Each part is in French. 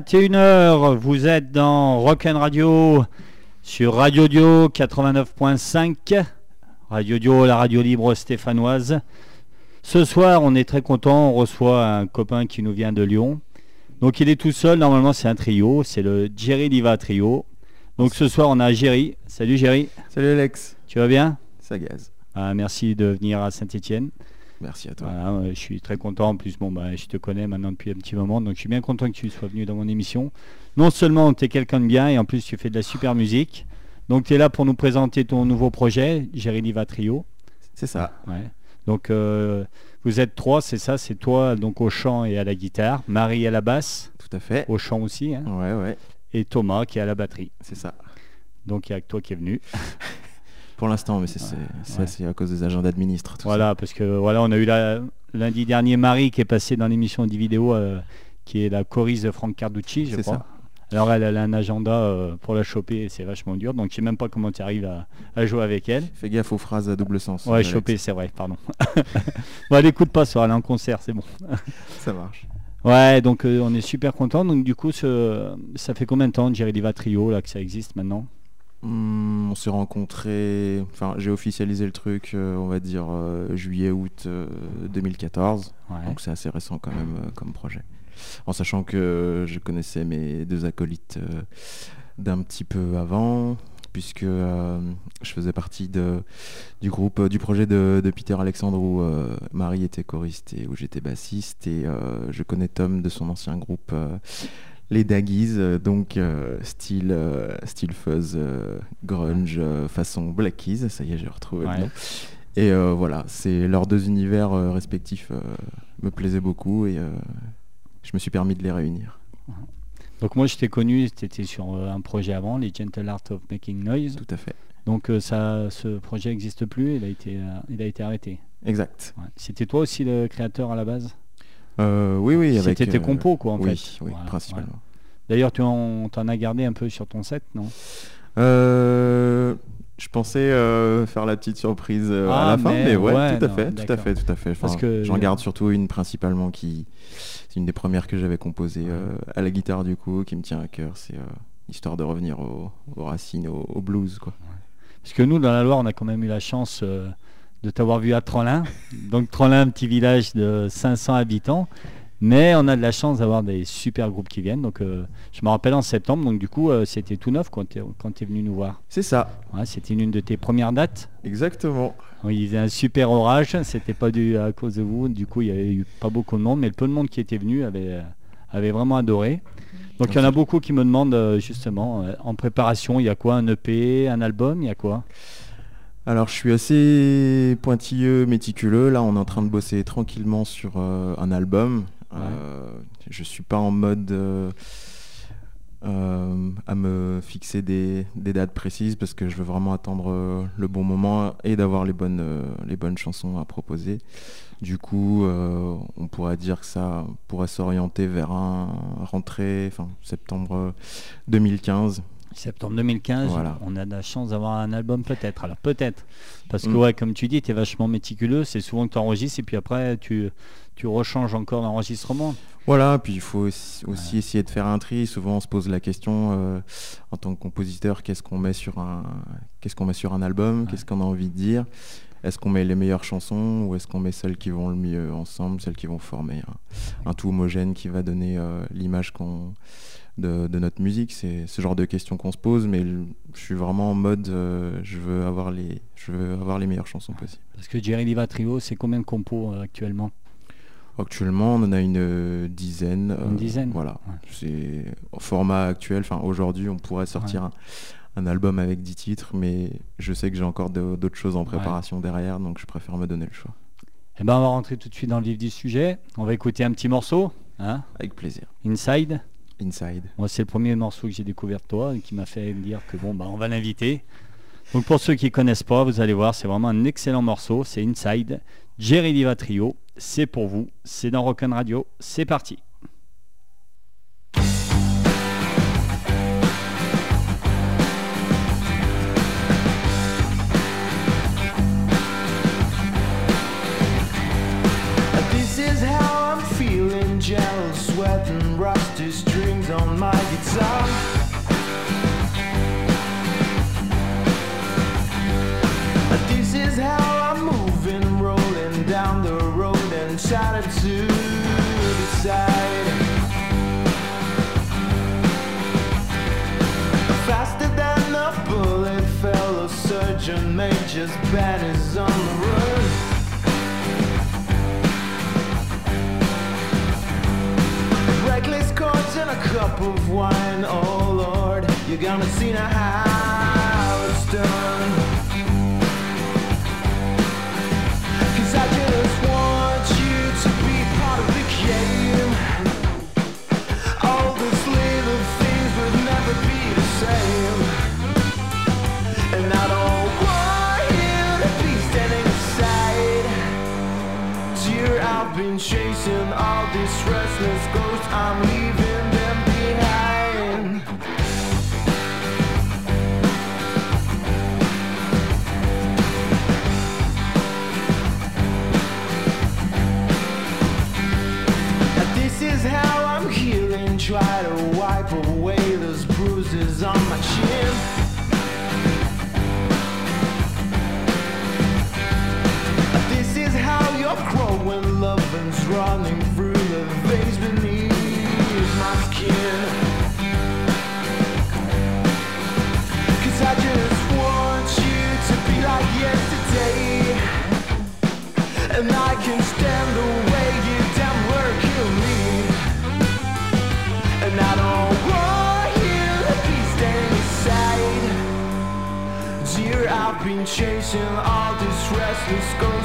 21h, vous êtes dans Rock'n Radio sur Radio Dio 89.5. Radio Dio, la radio libre stéphanoise. Ce soir, on est très content, on reçoit un copain qui nous vient de Lyon. Donc il est tout seul, normalement c'est un trio, c'est le Jerry Liva Trio. Donc ce soir on a Jerry. Salut Jerry. Salut Alex. Tu vas bien? Ça gaze. Ah, merci de venir à Saint-Etienne. Merci à toi. Voilà, je suis très content. En plus, bon, bah, je te connais maintenant depuis un petit moment, donc je suis bien content que tu sois venu dans mon émission. Non seulement tu es quelqu'un de bien, et en plus tu fais de la super musique. Donc tu es là pour nous présenter ton nouveau projet, Liva Trio. C'est ça. Ouais. Donc euh, vous êtes trois, c'est ça, c'est toi donc au chant et à la guitare, Marie à la basse, Tout à fait. au chant aussi, hein, Ouais, ouais. et Thomas qui est à la batterie. C'est ça. Donc il y a que toi qui est venu. Pour l'instant, mais c'est ouais. à cause des agents d'administre. tout Voilà, parce que voilà, on a eu la, lundi dernier Marie qui est passée dans l'émission de vidéo, euh, qui est la choriste de Franck Carducci, je crois. ça. Alors elle, elle a un agenda euh, pour la choper et c'est vachement dur, donc je sais même pas comment tu arrives à, à jouer avec elle. Fais gaffe aux phrases à double sens. Ouais, choper, c'est vrai, pardon. bon, elle écoute pas ce soir, elle est en concert, c'est bon. Ça marche. Ouais, donc euh, on est super content. Donc du coup, ce- ça fait combien de temps, Jerry Diva Trio, là, que ça existe maintenant? Hmm, on s'est rencontrés. Enfin, j'ai officialisé le truc, euh, on va dire euh, juillet-août 2014. Ouais. Donc c'est assez récent quand même euh, comme projet. En sachant que je connaissais mes deux acolytes euh, d'un petit peu avant, puisque euh, je faisais partie de, du groupe, euh, du projet de, de Peter Alexandre où euh, Marie était choriste et où j'étais bassiste. Et euh, je connais Tom de son ancien groupe. Les Daggies, euh, donc euh, style, euh, style fuzz, grunge, façon Black Keys, ça y est j'ai retrouvé Ouais. le nom. Et voilà, c'est leurs deux univers respectifs me plaisaient beaucoup et je me suis permis de les réunir. Donc moi, je t'ai connu, tu étais sur un projet avant, les Gentle Art of Making Noise. Tout à fait. Donc ça, ce projet n'existe plus, il a été, il a été arrêté. Exact. Ouais. C'était toi aussi le créateur à la base? Euh, oui, oui, avec. C'était tes euh, compos, quoi, en oui, fait. oui, Voilà, principalement. voilà. D'ailleurs, tu en, as gardé un peu sur ton set, non? Euh, je pensais euh, faire la petite surprise euh, Ah, à la fin, mais mais, ouais, ouais, tout à non, fait, tout à fait, tout à fait. Parce Enfin, que- J'en garde surtout une principalement qui, c'est une des premières que j'avais composées euh, à la guitare du coup, qui me tient à cœur. C'est histoire de revenir au- aux racines, au, au blues, quoi. Parce que nous, dans la Loire, on a quand même eu la chance de t'avoir vu à Trollin. Donc Trollin, un petit village de 500 habitants. Mais on a de la chance d'avoir des super groupes qui viennent. Donc euh, je me rappelle en septembre, donc du coup euh, c'était tout neuf quand tu es, venu nous voir. C'est ça, Ouais, c'était une de tes premières dates. exactement. Oui, Il y avait un super orage, c'était pas dû à cause de vous. Du coup, il y avait eu pas beaucoup de monde, mais le peu de monde qui était venu avait, avait vraiment adoré. Donc il y en a beaucoup qui me demandent euh, justement en préparation, il y a quoi Un EP, un album, il y a quoi? Alors je suis assez pointilleux, méticuleux. Là, on est en train de bosser tranquillement sur euh, un album. Euh, je suis pas en mode euh, euh, à me fixer des, des dates précises parce que je veux vraiment attendre euh, le bon moment et d'avoir les bonnes, euh, les bonnes chansons à proposer. Du coup, euh, on pourrait dire que ça pourrait s'orienter vers un rentrée, enfin septembre 2015. Septembre 2015, Voilà. on a de la chance d'avoir un album peut-être. Alors peut-être. Parce que Mm. ouais, comme tu dis, tu es vachement méticuleux. C'est souvent que tu enregistres et puis après tu, tu rechanges encore l'enregistrement. Voilà, puis il faut aussi, aussi essayer de faire un tri. Souvent, on se pose la question euh, en tant que compositeur, qu'est-ce qu'on met sur un, qu'est-ce qu'on met sur un album, Ouais. qu'est-ce qu'on a envie de dire? Est-ce qu'on met les meilleures chansons ou est-ce qu'on met celles qui vont le mieux ensemble, celles qui vont former un, un tout homogène qui va donner euh, l'image qu'on de, de notre musique C'est ce genre de questions qu'on se pose, mais je suis vraiment en mode, euh, je veux avoir les, je veux avoir les meilleures chansons possibles. Parce que Jerry Liva Trio, c'est combien de compos euh, actuellement? Actuellement, on en a une euh, dizaine. Une dizaine Voilà. Ouais. C'est au format actuel. Enfin, aujourd'hui, on pourrait sortir un, un album avec 10 titres, mais je sais que j'ai encore d'autres choses en préparation derrière, donc je préfère me donner le choix. Eh ben, on va rentrer tout de suite dans le vif du sujet. On va écouter un petit morceau. Hein? Avec plaisir. Inside. Inside. Moi, c'est le premier morceau que j'ai découvert de toi et qui m'a fait me dire que bon, bah, on va l'inviter. Donc, pour ceux qui connaissent pas, vous allez voir, c'est vraiment un excellent morceau. C'est Inside. Jerry Diva Trio. C'est pour vous. C'est dans Rock'n Radio. C'est parti. Surgeon major's banners on the road. Reckless chords and a cup of wine, oh Lord, you're gonna see now how it's done. These restless ghosts. I'm leaving them behind. This is how I'm healing. Try to wipe away those bruises on my chin. This is how you're growing. Loving's running past is gone.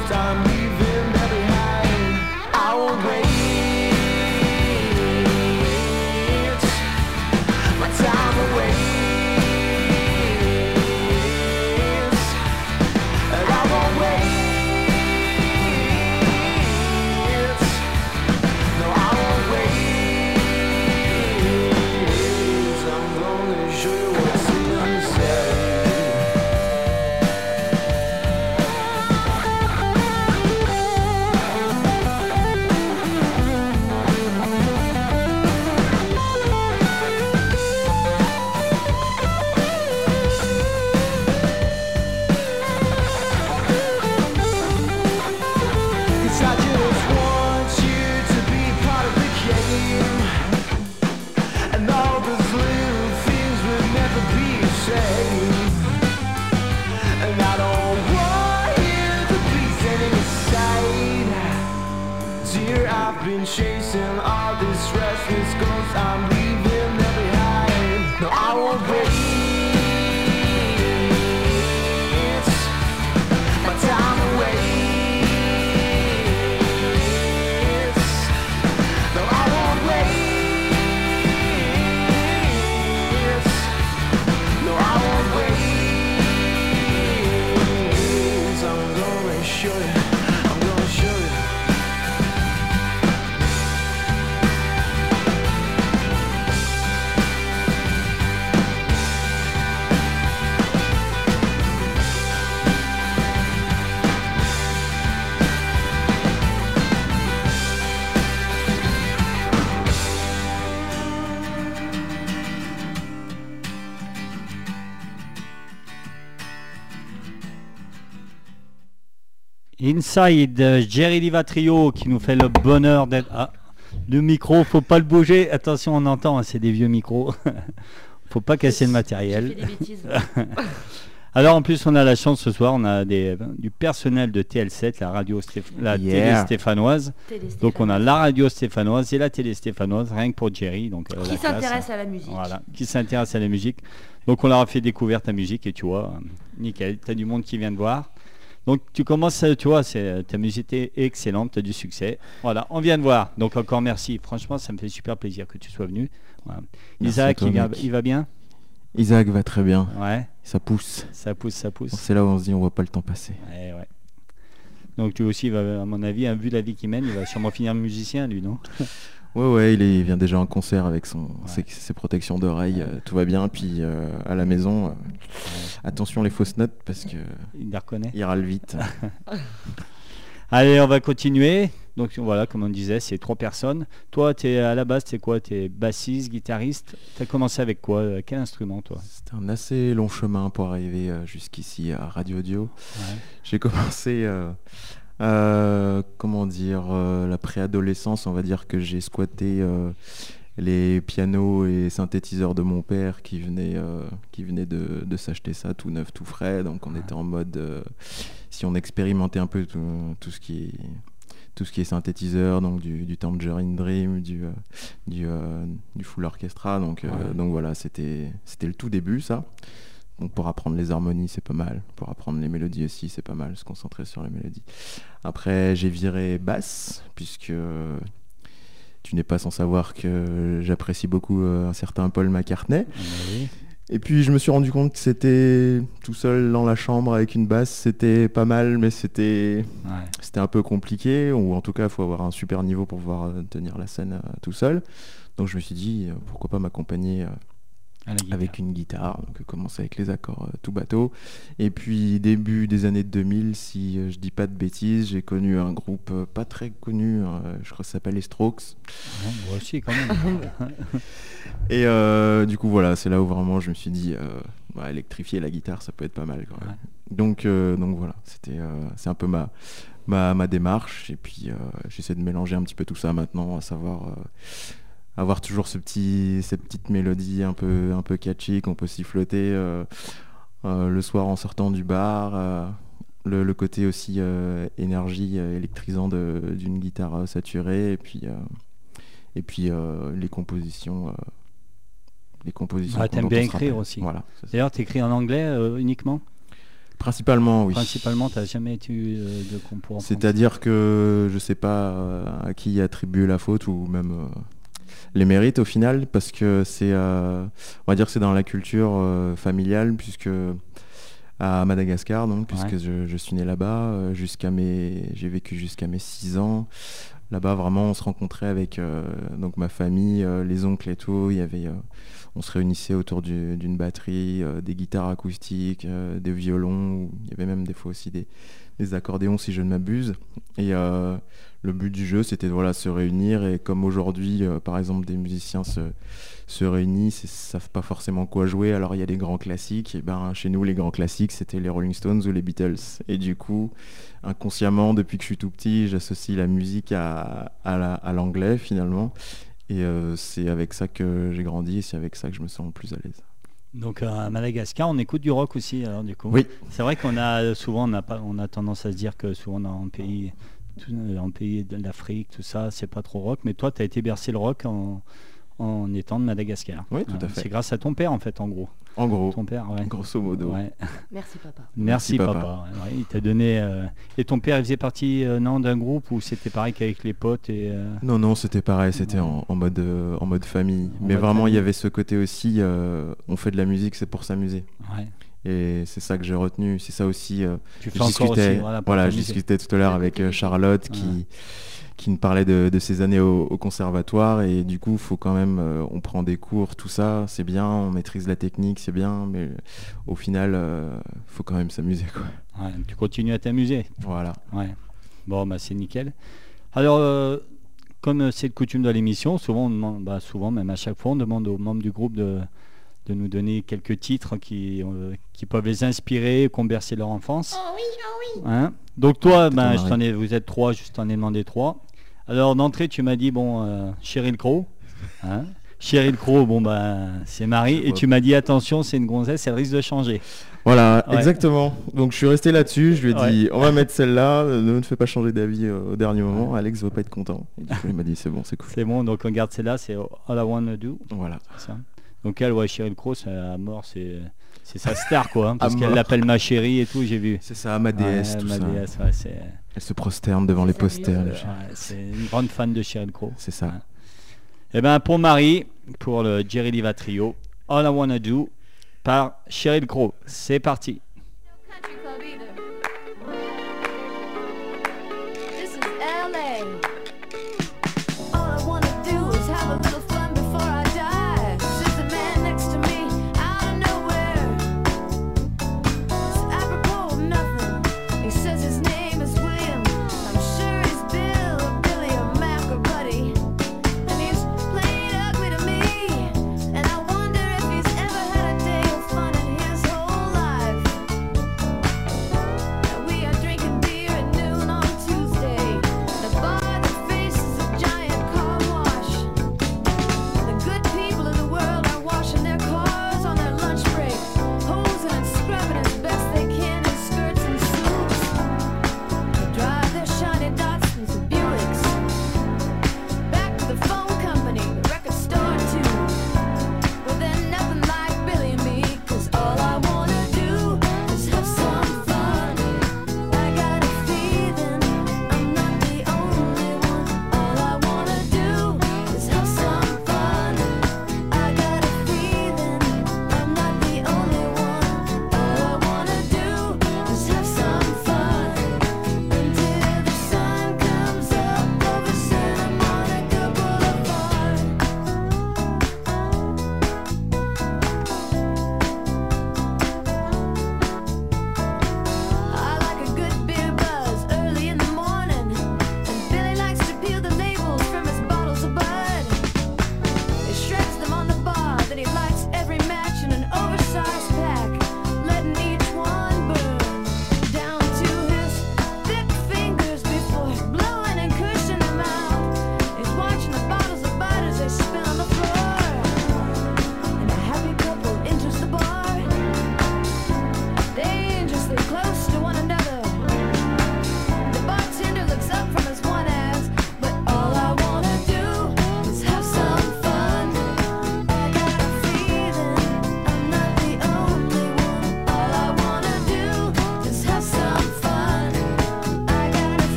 Inside, euh, Jerry Livatrio qui nous fait le bonheur d'être. Ah, le micro, faut pas le bouger. Attention, on entend, hein, c'est des vieux micros. faut pas casser le matériel. fait des bêtises. Alors en plus, on a la chance ce soir, on a des, du personnel de TL7, la radio Stéph- la Yeah. télé stéphanoise. Télé Donc on a la radio stéphanoise et la télé stéphanoise, rien que pour Jerry. Donc, euh, Qui s'intéresse à la musique. Voilà, qui s'intéresse à la musique. Donc on leur a fait découvrir ta musique et tu vois, euh, nickel, tu as du monde qui vient te voir. Donc tu commences, tu vois, c'est, ta musique est excellente, tu as du succès. Voilà, on vient de voir. Donc encore merci. Franchement, ça me fait super plaisir que tu sois venu. Voilà. Isaac, toi, il, va bien? Isaac va très bien. Ouais, Ça pousse. ça pousse, ça pousse. C'est là où on se dit on voit pas le temps passer. Ouais, ouais. Donc lui aussi, à mon avis, hein, vu la vie qu'il mène, il va sûrement finir musicien, lui, non? Ouais, ouais, il, est- il vient déjà en concert avec son, ses, ses protections d'oreilles, euh, tout va bien. Puis euh, à la maison, euh, attention les fausses notes parce que Il la reconnaît. il râle vite. Allez, on va continuer. Donc voilà, comme on disait, c'est trois personnes. Toi, es, à la base, tu es quoi? Tu es bassiste, guitariste Tu as commencé avec quoi? Quel instrument, toi? C'était un assez long chemin pour arriver jusqu'ici à Radio Audio. Ouais. J'ai commencé, euh, comment dire, euh, la préadolescence, on va dire que j'ai squatté euh, les pianos et synthétiseurs de mon père qui venait, qui venait de, de s'acheter ça tout neuf, tout frais. Donc on Ouais. était en mode, si on expérimentait un peu tout, tout ce qui est tout ce qui est synthétiseur, donc du, du Tangerine Dream, du, du, du full orchestra. Donc, Ouais. donc voilà, c'était c'était le tout début, ça. Donc pour apprendre les harmonies, c'est pas mal. Pour apprendre les mélodies aussi, c'est pas mal. Se concentrer sur les mélodies. Après, j'ai viré basse, puisque euh, tu n'es pas sans savoir que j'apprécie beaucoup euh, un certain Paul McCartney. Oui. Et puis je me suis rendu compte que c'était tout seul dans la chambre avec une basse, c'était pas mal, mais c'était Ouais. c'était un peu compliqué, ou en tout cas, il faut avoir un super niveau pour pouvoir euh, tenir la scène tout seul. Donc je me suis dit, pourquoi pas m'accompagner euh, avec une guitare, donc commencer avec les accords euh, tout bateau. Et puis début des années 2000, si euh, je dis pas de bêtises, j'ai connu un groupe euh, pas très connu, euh, je crois que ça s'appelle les Strokes. Ouais, moi aussi, quand même. Et euh, du coup voilà, c'est là où vraiment je me suis dit, euh, bah, électrifier la guitare, ça peut être pas mal quand même. Ouais. Donc, euh, donc voilà, c'était euh, c'est un peu ma, ma, ma démarche. Et puis euh, j'essaie de mélanger un petit peu tout ça maintenant, à savoir euh, avoir toujours ce petit, cette petite mélodie un peu, un peu catchy qu'on peut siffloter euh, euh, le soir en sortant du bar. euh, le, le côté aussi énergie électrisant d'une guitare saturée. Et puis, et puis les compositions. les compositions. Ah, t'aimes bien écrire aussi. Voilà. D'ailleurs, tu écris en anglais euh, uniquement? Principalement, oui. Principalement, tu n'as jamais euh, de compo C'est-à-dire que je sais pas euh, à qui attribuer la faute ou même les mérites au final, parce que c'est, euh, on va dire c'est dans la culture euh, familiale, puisque à Madagascar, donc, puisque Ouais. je, je suis né là-bas, euh, jusqu'à mes, j'ai vécu jusqu'à mes 6 ans. Là-bas, vraiment, on se rencontrait avec euh, donc ma famille, euh, les oncles et tout. Il y avait, euh, on se réunissait autour du- d'une batterie, des guitares acoustiques, des violons. Il y avait même des fois aussi des, des accordéons, si je ne m'abuse. Et euh, le but du jeu, c'était de voilà, se réunir. Et comme aujourd'hui, euh, par exemple, des musiciens se, se réunissent et savent pas forcément quoi jouer, alors il y a des grands classiques. Et ben, chez nous, les grands classiques, c'était les Rolling Stones ou les Beatles. Et du coup, inconsciemment, depuis que je suis tout petit, j'associe la musique à, à l'anglais finalement. Et euh, c'est avec ça que j'ai grandi et c'est avec ça que je me sens le plus à l'aise. Donc euh, à Madagascar, on écoute du rock aussi, alors du coup. Oui. C'est vrai qu'on a souvent, on a, pas, on a tendance à se dire que souvent dans un pays, tout- en pays de l'Afrique, tout ça, c'est pas trop rock. Mais toi, tu as été bercé le rock en, en étant de Madagascar. Oui, tout à fait. C'est grâce à ton père, en fait, en gros. En gros, Ton père, ouais. grosso modo. Ouais. Merci papa. Merci, Merci, papa. papa. Ouais, il t'a donné. euh, Et ton père, il faisait partie euh, non d'un groupe ou c'était pareil qu'avec les potes et. euh, Non, non, c'était pareil, c'était Ouais. en, en mode, euh, en mode famille. En Mais mode vraiment, il y avait ce côté aussi, euh, on fait de la musique, c'est pour s'amuser. Ouais. Et c'est ça que j'ai retenu. C'est ça aussi. euh, Tu fais je encore discutais, aussi. Voilà, je discutais tout à l'heure avec euh. Charlotte qui. Qui me parlait de, de ses années au, au conservatoire. Et du coup, faut quand même, euh, on prend des cours, tout ça, c'est bien, on maîtrise la technique, c'est bien. Mais au final, euh, faut quand même s'amuser. quoi. Ouais, tu continues à t'amuser. Voilà. Ouais. Bon, bah, c'est nickel. Alors, euh, comme c'est de coutume de l'émission, souvent, on demande, bah, souvent, même à chaque fois, on demande aux membres du groupe de, de nous donner quelques titres qui, euh, qui peuvent les inspirer, qui ont bercé leur enfance. Oh oui, oh oui. Hein? Donc toi, ben, je t'en ai, vous êtes trois, je t'en ai demandé trois. Alors d'entrée, tu m'as dit, bon, euh, Cheryl Crow. Hein? Cheryl Crow, bon, ben, c'est Marie. Et tu m'as dit, attention, c'est une gonzesse, elle risque de changer. Voilà, Ouais. exactement. Donc je suis resté là-dessus. Je lui ai Ouais. dit, on va mettre celle-là. Ne me fais pas changer d'avis euh, au dernier moment. Alex va pas être content. Et du coup, il m'a dit, c'est bon, c'est cool. C'est bon, donc on garde celle-là, c'est All I Wanna Do. Voilà. c'est ça. Donc elle, ouais, Cheryl Crow, c'est à mort, c'est c'est sa star, quoi. hein, parce qu'elle l'appelle ma chérie et tout, j'ai vu. C'est ça, ma déesse, Ouais, tout ma ça. déesse, ouais, c'est Elle se prosterne devant les posters. ouais, c'est une grande fan de Cheryl Crow. C'est ça. Ouais. Eh ben pour Marie, pour le Jerry Liva Trio, All I Wanna Do par Cheryl Crow. C'est parti.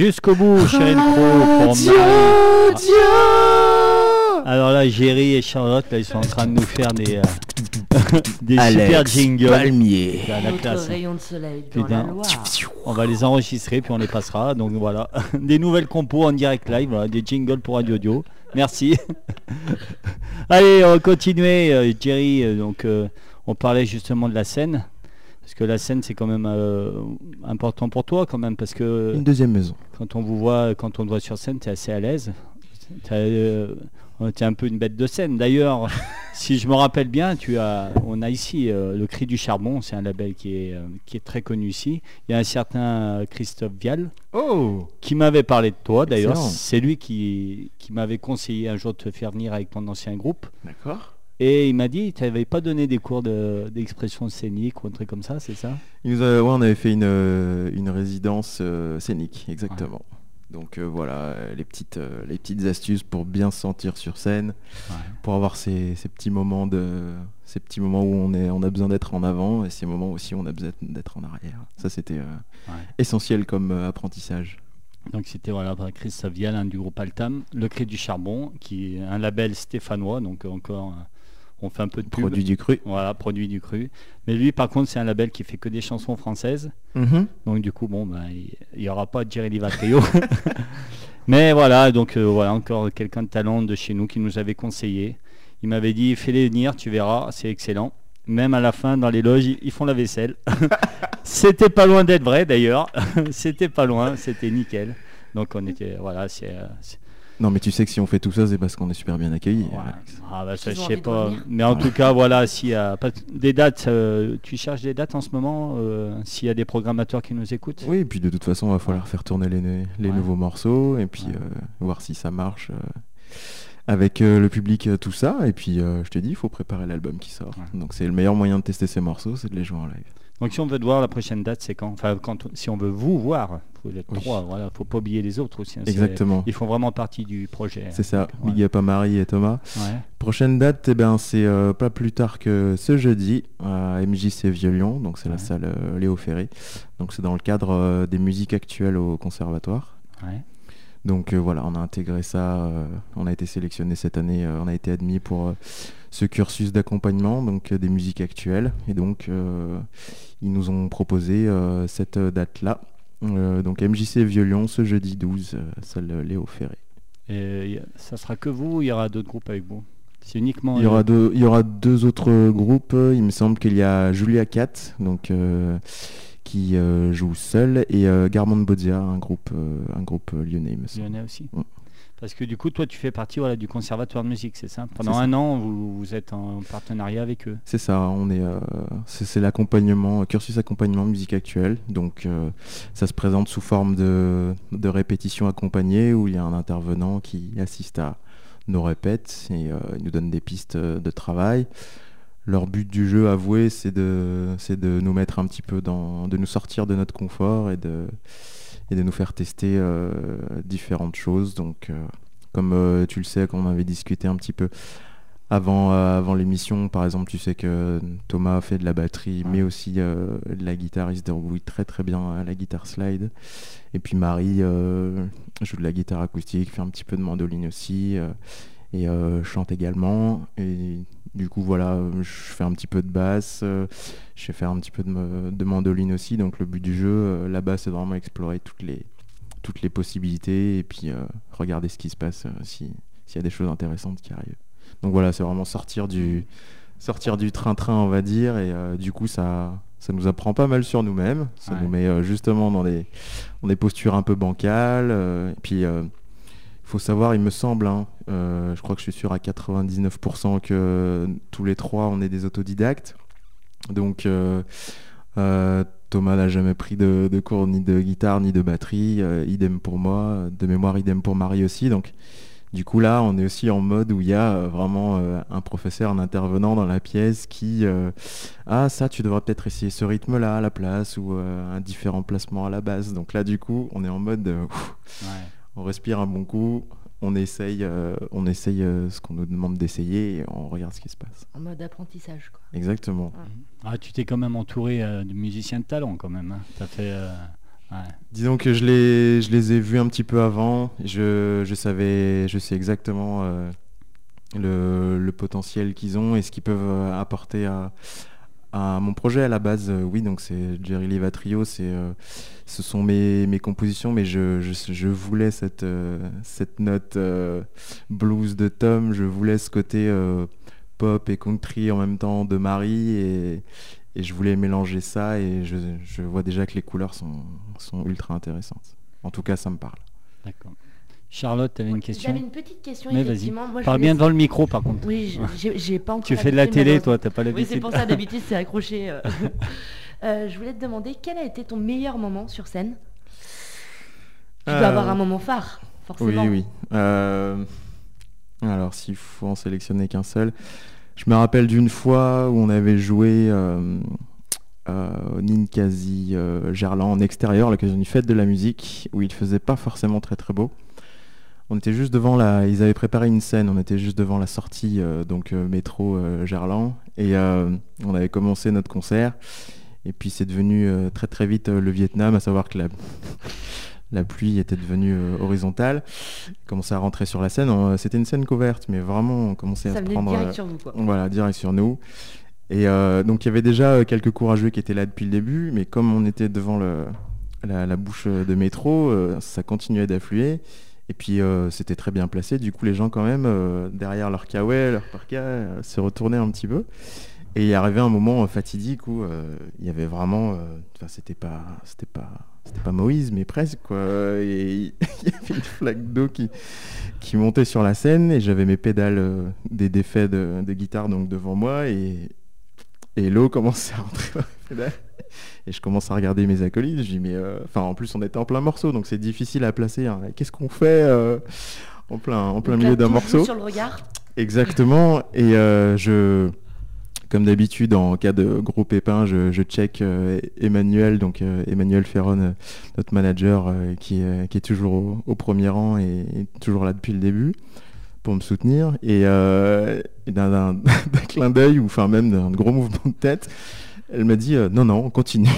Jusqu'au bout, Cheryl Crow pour Marie. Alors là, Jerry et Charlotte, là, ils sont en train de nous faire des, euh, des super jingles. Palmier. C'est à la classe. rayon de soleil dans Putain. la Loire. On va les enregistrer puis on les passera. Donc voilà, des nouvelles compos en direct live, voilà, des jingles pour Radio Audio. Merci. Allez, on va continuer. euh, Jerry, euh, donc euh, on parlait justement de la scène. Parce que la scène c'est quand même euh, important pour toi quand même parce que Une deuxième maison. Quand on vous voit, quand on te voit sur scène, tu es assez à l'aise. Tu es un peu une bête de scène. D'ailleurs, si je me rappelle bien, tu as, on a ici euh, le Cri du Charbon, c'est un label qui est, euh, qui est très connu ici. Il y a un certain euh, Christophe Vial Oh qui m'avait parlé de toi. D'ailleurs, c'est lui qui, qui m'avait conseillé un jour de te faire venir avec ton ancien groupe. D'accord. Et il m'a dit, tu n'avais pas donné des cours de- d'expression scénique ou un truc comme ça, c'est ça? Il nous a- ouais, on avait fait une, euh, une résidence euh, scénique, exactement. Donc euh, voilà, les petites, euh, les petites astuces pour bien se sentir sur scène, pour avoir ces, ces petits moments de, ces petits moments où on est, on a besoin d'être en avant et ces moments aussi où on a besoin d'être en arrière. Ça c'était euh, Ouais. essentiel comme apprentissage. Donc c'était voilà par Christophe Vial hein, du groupe Altam, Le Cri du Charbon, qui est un label stéphanois, donc encore on fait un peu de pub. Produit du cru. Voilà, produit du cru. Mais lui par contre c'est un label qui fait que des chansons françaises. Mhm. Donc du coup bon ben il il y aura pas de Jerry Livatrio. Mais voilà, donc euh, voilà encore quelqu'un de talent de chez nous qui nous avait conseillé. Il m'avait dit fais-les venir, tu verras, c'est excellent. Même à la fin dans les loges, ils, font la vaisselle. c'était pas loin d'être vrai d'ailleurs. c'était pas loin, c'était nickel. Donc on était voilà, c'est euh, c'est- Non mais tu sais que si on fait tout ça c'est parce qu'on est super bien accueillis. Ouais. Alex. Ah bah ça je sais pas. Mais en tout cas voilà, s'il y a pas des dates, euh, tu cherches des dates en ce moment, euh, s'il y a des programmateurs qui nous écoutent? Oui, et puis de toute façon, il va falloir faire tourner les, les Ouais. nouveaux morceaux et puis Ouais. euh, voir si ça marche euh, avec euh, le public, tout ça. Et puis, euh, je te dis, il faut préparer l'album qui sort. Ouais. Donc, c'est le meilleur moyen de tester ces morceaux, c'est de les jouer en live. Donc si on veut te voir la prochaine date, c'est quand? Enfin quand si on veut vous voir, faut être Oui. trois, voilà, faut pas oublier les autres aussi. hein, Exactement. Ils font vraiment partie du projet. C'est ça. Ouais. Big up à Marie et Thomas. Ouais. Prochaine date, eh ben, c'est euh, pas plus tard que ce jeudi à MJC Vieux-Lyon. Donc, c'est Ouais. la salle euh, Léo Ferré. Donc, c'est dans le cadre euh, des musiques actuelles au conservatoire. Ouais. Donc voilà, on a intégré ça, on a été sélectionné cette année, on a été admis pour ce cursus d'accompagnement, donc des musiques actuelles. Et donc ils nous ont proposé euh, cette date-là. Euh, donc MJC Vieux-Lyon ce jeudi 12, euh, salle Léo Ferré. Et ça sera que vous ou il y aura d'autres groupes avec vous? C'est uniquement. Il y, aura deux, il y aura deux autres groupes, il me semble qu'il y a Julia Cat, donc, euh, qui euh, joue seul, et euh, Garmond Bodzia, un groupe, un groupe lyonnais, il me semble. lyonnais aussi. Mm. Parce que du coup, toi, tu fais partie voilà, du conservatoire de musique, c'est ça Pendant ça. un an, vous, vous êtes en partenariat avec eux. C'est ça, on est, euh, c'est l'accompagnement, cursus accompagnement musique actuelle. Donc, euh, ça se présente sous forme de, de répétition accompagnée où il y a un intervenant qui assiste à nos répètes et euh, il nous donne des pistes de travail. Leur but du jeu, avoué, c'est de, c'est de nous mettre un petit peu dans, de nous sortir de notre confort et de, et de nous faire tester euh, différentes choses. Donc, euh, comme euh, tu le sais, quand on avait discuté un petit peu avant, avant l'émission, par exemple, tu sais que Thomas fait de la batterie, mais aussi de la guitare. Il se débrouille très très bien à la guitare slide. Et puis Marie joue de la guitare acoustique, fait un petit peu de mandoline aussi, et euh, chante également. Et du coup, voilà, je fais un petit peu de basse, euh, je vais faire un petit peu de, mandoline aussi. Donc le but du jeu, euh, là-bas, c'est vraiment explorer toutes les, toutes les possibilités et puis euh, regarder ce qui se passe euh, si- s'il y a des choses intéressantes qui arrivent. Donc voilà, c'est vraiment sortir du sortir du train-train, on va dire, et du coup ça ça nous apprend pas mal sur nous-mêmes. Ça Ouais. nous met justement dans des dans des postures un peu bancales. et puis faut savoir, il me semble, hein, euh, je crois que je suis sûr à 99% que tous les trois on est des autodidactes. Donc euh, euh, Thomas n'a jamais pris de, cours ni de guitare ni de batterie, idem pour moi, de mémoire idem pour Marie aussi. Donc du coup là, on est aussi en mode où il y a vraiment un professeur, un intervenant dans la pièce qui ah ça tu devrais peut-être essayer ce rythme là à la place ou un différent placement à la base. Donc là du coup, on est en mode. On respire un bon coup, on essaye, euh, on essaye euh, ce qu'on nous demande d'essayer et on regarde ce qui se passe. En mode apprentissage, quoi. Exactement. Ah, tu t'es quand même entouré euh, de musiciens de talent quand même. Tu as fait euh, Ouais. Disons que je les, je les ai vus un petit peu avant. Je, je savais, je sais exactement euh, le, le potentiel qu'ils ont et ce qu'ils peuvent apporter à, mon projet à la base. euh, oui, donc c'est Jerry Leva Trio, euh, ce sont mes, mes compositions, mais je, je, je voulais cette, euh, cette note blues de Tom. Je voulais ce côté pop et country en même temps de Marie et, et je voulais mélanger ça et je, je vois déjà que les couleurs sont, sont ultra intéressantes. En tout cas, ça me parle. D'accord. Charlotte, tu avais une question J'avais une petite question, Mais vas-y. effectivement. Moi, je Parle bien devant le micro par contre. Oui, j'ai pas encore. Tu fais de la télé, toi, t'as pas Oui, l'habitude. c'est pour ça, d'habitude, c'est accroché. euh. Euh, je voulais te demander quel a été ton meilleur moment sur scène? Tu dois Euh, avoir un moment phare, Oui, forcément. oui. Euh, alors, s'il faut en sélectionner qu'un seul, je me rappelle d'une fois où on avait joué euh, euh, au Ninkasi euh, Gerland en extérieur à l'occasion d'une fête de la musique où il faisait pas forcément très très beau. On était juste devant la. Ils avaient préparé une scène. On était juste devant la sortie euh, donc euh, métro euh, Gerland et on avait commencé notre concert. Et puis c'est devenu très très vite le Vietnam, à savoir que la la pluie était devenue horizontale. On commençait à rentrer sur la scène. C'était une scène couverte, mais vraiment on commençait à se prendre. direct sur vous, quoi. voilà, direct sur nous. Et donc il y avait déjà quelques courageux qui étaient là depuis le début, mais comme on était devant le, la, la bouche de métro, ça continuait d'affluer. Et puis euh, c'était très bien placé, du coup les gens quand même, euh, derrière leur kawaii, leur parka, euh, se retournaient un petit peu. Et il arrivait un moment fatidique où il y avait vraiment, enfin c'était pas, c'était pas, c'était pas Moïse, mais presque quoi. Et il y avait une flaque d'eau qui, montait sur la scène et j'avais mes pédales des défaits de, guitare donc devant moi et, l'eau commençait à rentrer. Et je commence à regarder mes acolytes, je dis mais euh, enfin en plus on était en plein morceau donc c'est difficile à placer. hein. Qu'est-ce qu'on fait euh, en plein en plein Donc milieu d'un morceau? sur le regard. Exactement. Et euh, je, comme d'habitude, en cas de gros pépin, je, je check euh, Emmanuel, donc euh, Emmanuel Ferron, euh, notre manager, euh, qui, est- qui est toujours au, au premier rang et, et toujours là depuis le début pour me soutenir. Et, euh, et d'un clin d'œil, ou enfin même d'un gros mouvement de tête, elle m'a dit euh, non, non, on continue.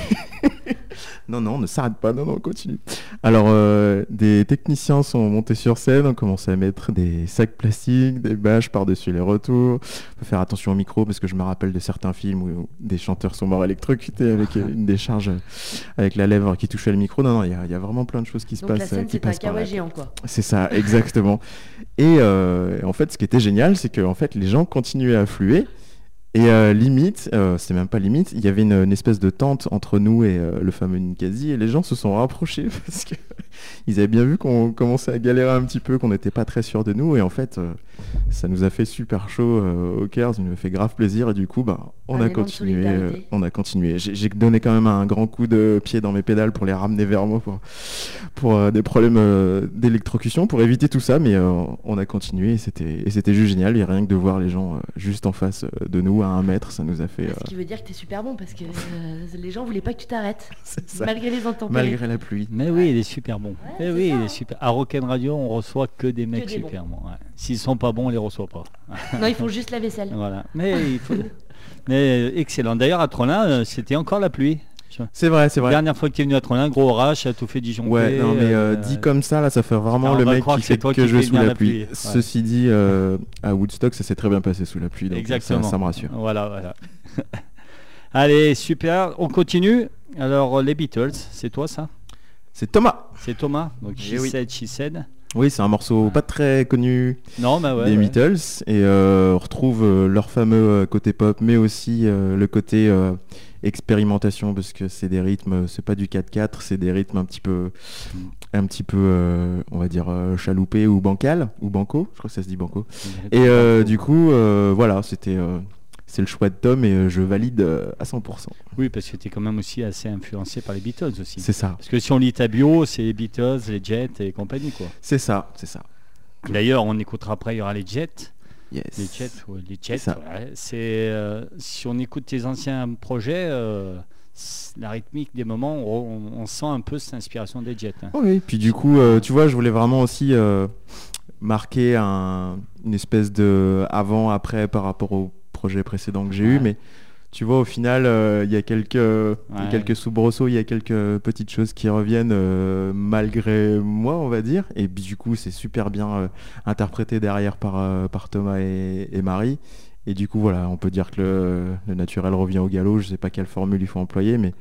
non, non, ne s'arrête pas, non, non, on continue. Alors, euh, des techniciens sont montés sur scène, on commençait à mettre des sacs plastiques, des bâches par-dessus les retours. faut faire attention au micro parce que je me rappelle de certains films où des chanteurs sont morts électrocutés avec une décharge euh, avec la lèvre qui touchait le micro. Non, non, il y, a- il y a vraiment plein de choses qui se Donc la passent. euh, scène, qui passent quoi. C'est ça, exactement. Et euh, en fait, ce qui était génial, c'est que en fait, les gens continuaient à affluer. Et euh, limite, euh, c'est même pas limite, il y avait une, espèce de tente entre nous et euh, le fameux Ninkasi, et les gens se sont rapprochés parce que ils avaient bien vu qu'on commençait à galérer un petit peu, qu'on n'était pas très sûr de nous, et en fait, euh, ça nous a fait super chaud euh, au cœur, ça nous a fait grave plaisir, et du coup, bah, on Un a continué, euh, on a continué. J'ai donné quand même un grand coup de pied dans mes pédales pour les ramener vers moi pour, pour euh, des problèmes euh, d'électrocution, pour éviter tout ça, mais euh, on a continué, et c'était et c'était juste génial, et rien que de voir les gens euh, juste en face de nous, à un mètre, ça nous a fait... euh, Ce qui veut dire que t'es super bon parce que euh, les gens voulaient pas que tu t'arrêtes, malgré les intempéries. Malgré la pluie. Mais oui, il est super bon. Ouais, Mais oui, ça, il est super. À Rock'n Radio, on reçoit que des mecs des bons. super bons. ouais. S'ils sont pas bons, on les reçoit pas. Non, ils font juste la vaisselle. Voilà. Mais il faut. Mais euh, excellent. D'ailleurs, à Trollin, euh, c'était encore la pluie. C'est vrai, c'est vrai. Dernière fois que tu es venu à Trollin, gros orage, ça a tout fait disjoncter. Ouais, non, mais euh, euh, dit comme ça, là, ça fait vraiment le mec qui que c'est fait toi que qui je sous la la pluie. pluie, ouais. Ceci dit, euh, à Woodstock, ça s'est très bien passé sous la pluie, donc ça- Exactement. Ça, me rassure. Voilà, voilà. Allez, super. On continue. Alors, les Beatles, c'est toi ça? C'est Thomas. C'est Thomas Donc, Eh She oui. Said, She Said. Oui, c'est un morceau pas très connu Non, bah ouais. des ouais. Beatles et euh, on retrouve euh, leur fameux euh, côté pop, mais aussi euh, le côté expérimentation parce que c'est des rythmes, c'est pas du 4/4, c'est des rythmes un petit peu, un petit peu, on va dire euh, chaloupé ou bancal ou banco. Je crois que ça se dit banco. Et du coup, voilà, c'était, c'est le choix de Tom et euh, je valide euh, à 100%. Oui, parce que tu es quand même aussi assez influencé par les Beatles aussi. C'est ça, Parce que si on lit ta bio, c'est les Beatles, les Jets et compagnie quoi. c'est ça, c'est ça. D'ailleurs, on écoutera après, il y aura les Jets. Yes. Les Jets, les Jets. ouais. C'est euh, si on écoute tes anciens projets, euh, la rythmique des moments, on, on sent un peu cette inspiration des Jets. hein. Oui, puis du coup, euh, tu vois, je voulais vraiment aussi marquer un- une espèce de avant-après par rapport au projet précédent que j'ai Ouais. eu, mais tu vois, au final, euh, il y a quelques, il y a Ouais. quelques soubresauts, il y a quelques petites choses qui reviennent euh, malgré moi, on va dire. Et puis, du coup, c'est super bien euh, interprété derrière par, par Thomas et, et Marie. Et du coup, voilà, on peut dire que le, le naturel revient au galop. Je sais pas quelle formule il faut employer, mais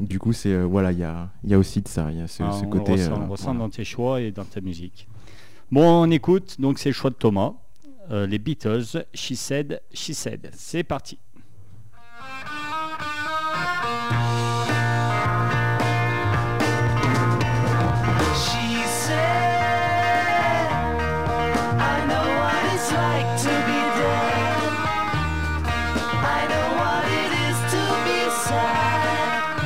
du coup, c'est voilà, il y a, il y a aussi de ça. Il y a ce, Ah, ce on côté. le ressent, on le ressent voilà. dans tes choix et dans ta musique. Bon, on écoute, donc c'est le choix de Thomas. Euh, les Beatles, She Said, She Said. C'est parti. She said, I know what it's like to be dead. I know what it is to be sad.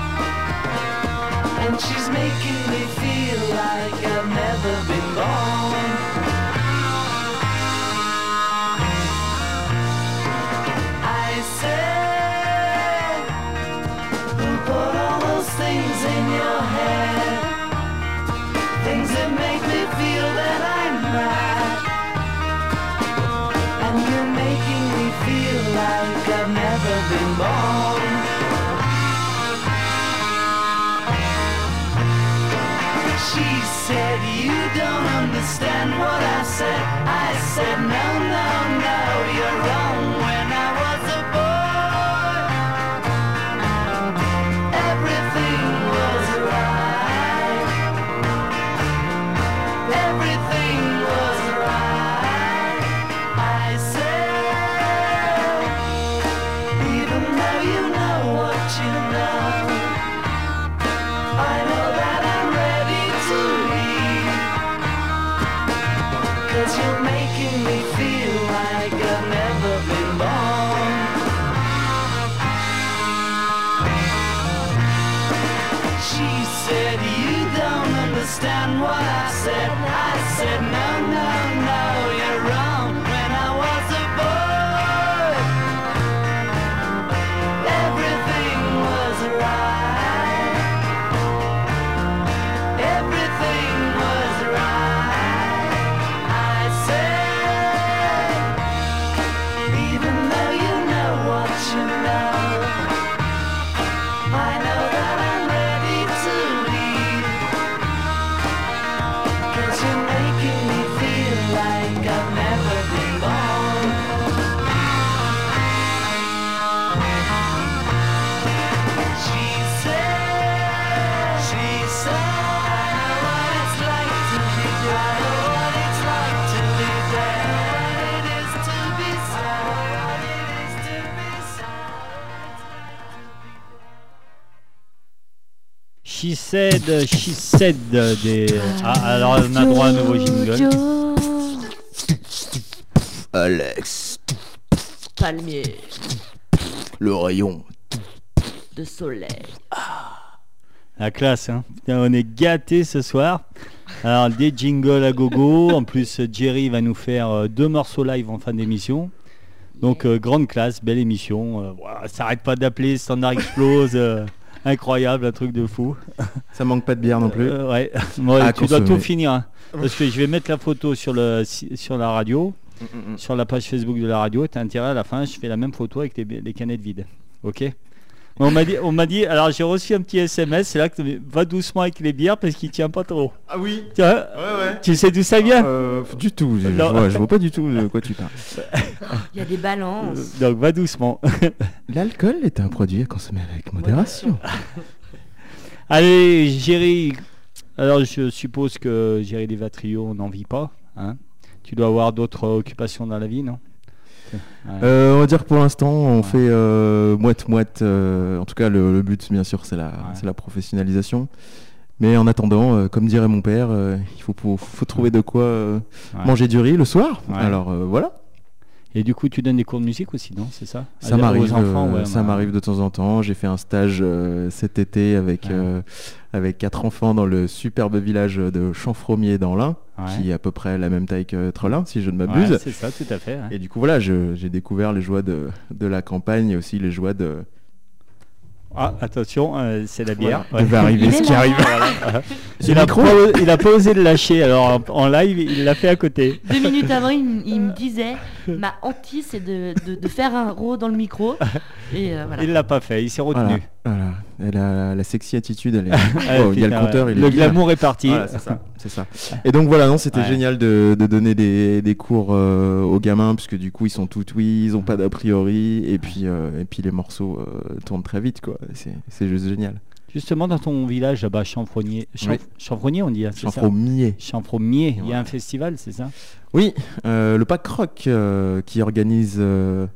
And she's making me feel like I've never been born. Said, She Said. Des... Ah, alors on a droit à un nouveau jingle. Alex, Palmier le rayon. de soleil. La classe, hein. On est gâtés ce soir. Alors des jingles à gogo. En plus, Jerry va nous faire euh, deux morceaux live en fin d'émission. Donc euh, grande classe, belle émission. Euh, voilà, ça arrête pas d'appeler, Standard Explose. euh, incroyable, un truc de fou. Ça manque pas de bière non plus. Euh, ouais. Tu dois tout finir. hein. Parce que je vais mettre la photo sur, le, sur la radio, sur la page Facebook de la radio. T'as intérêt à la fin, je fais la même photo avec les, les canettes vides. Ok? On m'a dit, on m'a dit, alors j'ai reçu un petit SMS, c'est là que va doucement avec les bières parce qu'il tient pas trop. Ah oui Tu vois Ouais, ouais. Tu sais d'où ça vient Euh, du tout, je, vois, je vois pas du tout de quoi tu parles. Il y a des balances. Euh, Donc va doucement. L'alcool est un produit à consommer avec modération. Allez, Géry. Alors je suppose que Géry Desvatrio n'en vit pas. Hein tu dois avoir d'autres occupations dans la vie, non? Ouais. Euh, on va dire que pour l'instant, on fait euh, moite-moite. euh, en tout cas, le, le but, bien sûr, c'est la, professionnalisation. Mais en attendant, comme dirait mon père, il faut, faut, faut trouver de quoi manger du riz le soir. Alors voilà, Et du coup, tu donnes des cours de musique aussi, non? C'est ça? Ça m'arrive. euh, ouais, ça bah, m'arrive de temps en temps. J'ai fait un stage euh, cet été avec Ouais. euh, avec quatre enfants dans le superbe village de Champfromier dans l'Ain, Ouais. qui est à peu près la même taille que Trelin, si je ne m'abuse. c'est ça, tout à fait. Et du coup, voilà, j'ai découvert les joies de, de la campagne et aussi les joies de, Ah, attention, euh, c'est la bière. Il va arriver Il ce est qui là. arrive. Il a, pas, il a pas osé le lâcher, alors en, en live, il l'a fait à côté. Deux minutes avant, il, me disait ma hantise, c'est de, de- de faire un ro dans le micro. Et euh, voilà. Il l'a pas fait, il s'est retenu. Voilà, voilà. Elle a la sexy attitude, elle est... Ah, Oh, il y a le compteur, ouais. il est Le bien. glamour est parti. Voilà, c'est ça. Et donc voilà, non, c'était Ouais. génial de, de donner des, des cours euh, aux gamins, puisque du coup ils sont tout oui, ils ont pas d'a priori, et puis, euh, et puis les morceaux euh, tournent très vite, quoi. C'est juste génial. Justement, dans ton village là-bas, Chanfronnier, Chanf- Oui. Chanfronnier, on dit, hein, Chanfromier. Chanfromier, il y a un festival, c'est ça? Oui, euh, le Pack Rock euh, qui organise, euh,